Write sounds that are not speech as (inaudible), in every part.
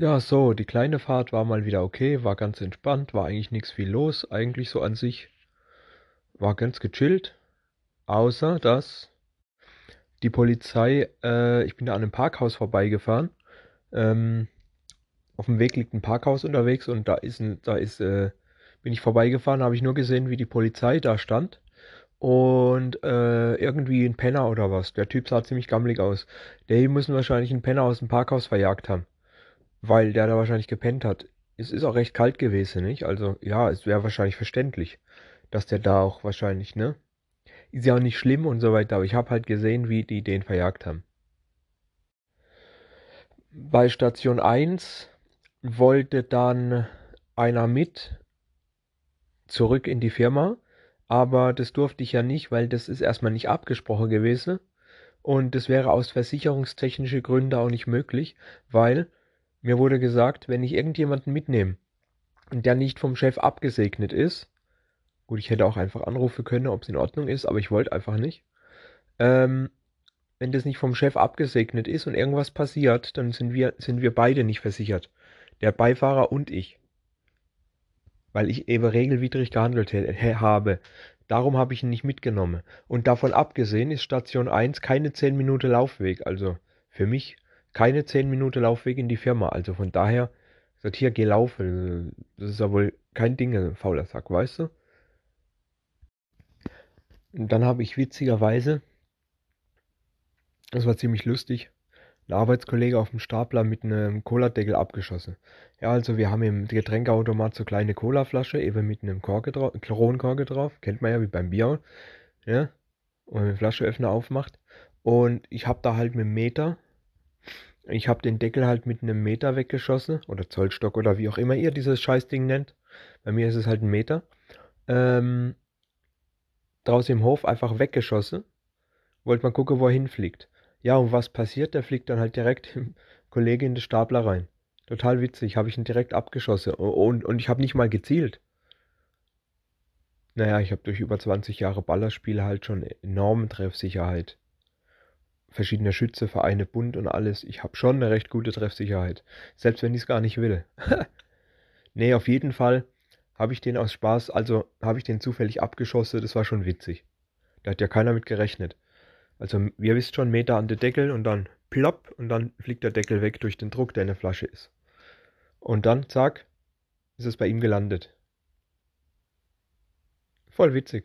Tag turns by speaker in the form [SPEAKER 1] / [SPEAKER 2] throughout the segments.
[SPEAKER 1] Ja, so, die kleine Fahrt war mal wieder okay, war ganz entspannt, war eigentlich nichts viel los, eigentlich so an sich. War ganz gechillt, außer dass die Polizei, äh, ich bin da an einem Parkhaus vorbeigefahren. Ähm, auf dem Weg liegt ein Parkhaus unterwegs und da ist ein, da ist, äh, bin ich vorbeigefahren, habe ich nur gesehen, wie die Polizei da stand. Und äh, irgendwie ein Penner oder was. Der Typ sah ziemlich gammelig aus. Die müssen wahrscheinlich einen Penner aus dem Parkhaus verjagt haben. Weil der da wahrscheinlich gepennt hat. Es ist auch recht kalt gewesen, nicht? Also ja, es wäre wahrscheinlich verständlich, dass der da auch wahrscheinlich, ne? Ist ja auch nicht schlimm und so weiter, aber ich habe halt gesehen, wie die den verjagt haben. Bei Station 1 wollte dann einer mit zurück in die Firma, aber das durfte ich ja nicht, weil das ist erstmal nicht abgesprochen gewesen und das wäre aus versicherungstechnischen Gründen auch nicht möglich, weil mir wurde gesagt, wenn ich irgendjemanden mitnehme und der nicht vom Chef abgesegnet ist, gut, ich hätte auch einfach anrufen können, ob es in Ordnung ist, aber ich wollte einfach nicht. Ähm, wenn das nicht vom Chef abgesegnet ist und irgendwas passiert, dann sind wir, sind wir beide nicht versichert. Der Beifahrer und ich. Weil ich eben regelwidrig gehandelt habe. Darum habe ich ihn nicht mitgenommen. Und davon abgesehen ist Station 1 keine 10 Minuten Laufweg. Also für mich keine 10 Minuten Laufweg in die Firma. Also von daher, sagt hier, geh laufen. Das ist ja wohl kein Ding, fauler Sack, weißt du? Und dann habe ich witzigerweise, das war ziemlich lustig, ein Arbeitskollege auf dem Stapler mit einem Cola-Deckel abgeschossen. Ja, also wir haben im Getränkeautomat so kleine Colaflasche, eben mit einem Korke drauf, Kronkorke drauf, kennt man ja wie beim Bier, ja, und einen Flascheöffner aufmacht. Und ich habe da halt mit dem Meter, ich habe den Deckel halt mit einem Meter weggeschossen, oder Zollstock oder wie auch immer ihr dieses Scheißding nennt. Bei mir ist es halt ein Meter. Ähm, draußen im Hof einfach weggeschossen. Wollte mal gucken, wo er hinfliegt. Ja, und was passiert? Der fliegt dann halt direkt (laughs) im Kollege in den Stapler rein. Total witzig, habe ich ihn direkt abgeschossen. Und, und ich habe nicht mal gezielt. Naja, ich habe durch über 20 Jahre Ballerspiel halt schon enorme Treffsicherheit. Verschiedene Schützevereine, Bund und alles. Ich habe schon eine recht gute Treffsicherheit. Selbst wenn ich es gar nicht will. (laughs) nee, auf jeden Fall habe ich den aus Spaß, also habe ich den zufällig abgeschossen. Das war schon witzig. Da hat ja keiner mit gerechnet. Also ihr wisst schon, Meter an den Deckel und dann plopp und dann fliegt der Deckel weg durch den Druck, der in der Flasche ist. Und dann, zack, ist es bei ihm gelandet. Voll witzig.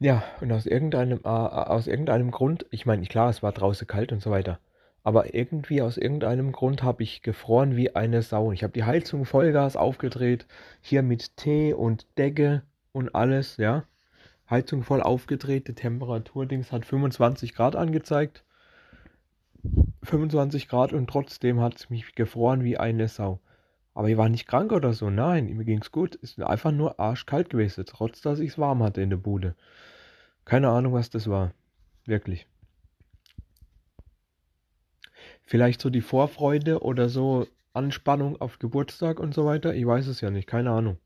[SPEAKER 1] Ja, und aus irgendeinem, äh, aus irgendeinem Grund, ich meine, klar, es war draußen kalt und so weiter, aber irgendwie aus irgendeinem Grund habe ich gefroren wie eine Sau. Ich habe die Heizung Vollgas aufgedreht, hier mit Tee und Decke und alles, ja. Heizung voll aufgedreht, die Temperaturdings hat 25 Grad angezeigt. 25 Grad und trotzdem hat es mich gefroren wie eine Sau. Aber ich war nicht krank oder so, nein, mir ging's gut. Es ist einfach nur arschkalt gewesen, trotz dass ich es warm hatte in der Bude. Keine Ahnung, was das war. Wirklich. Vielleicht so die Vorfreude oder so Anspannung auf Geburtstag und so weiter. Ich weiß es ja nicht, keine Ahnung.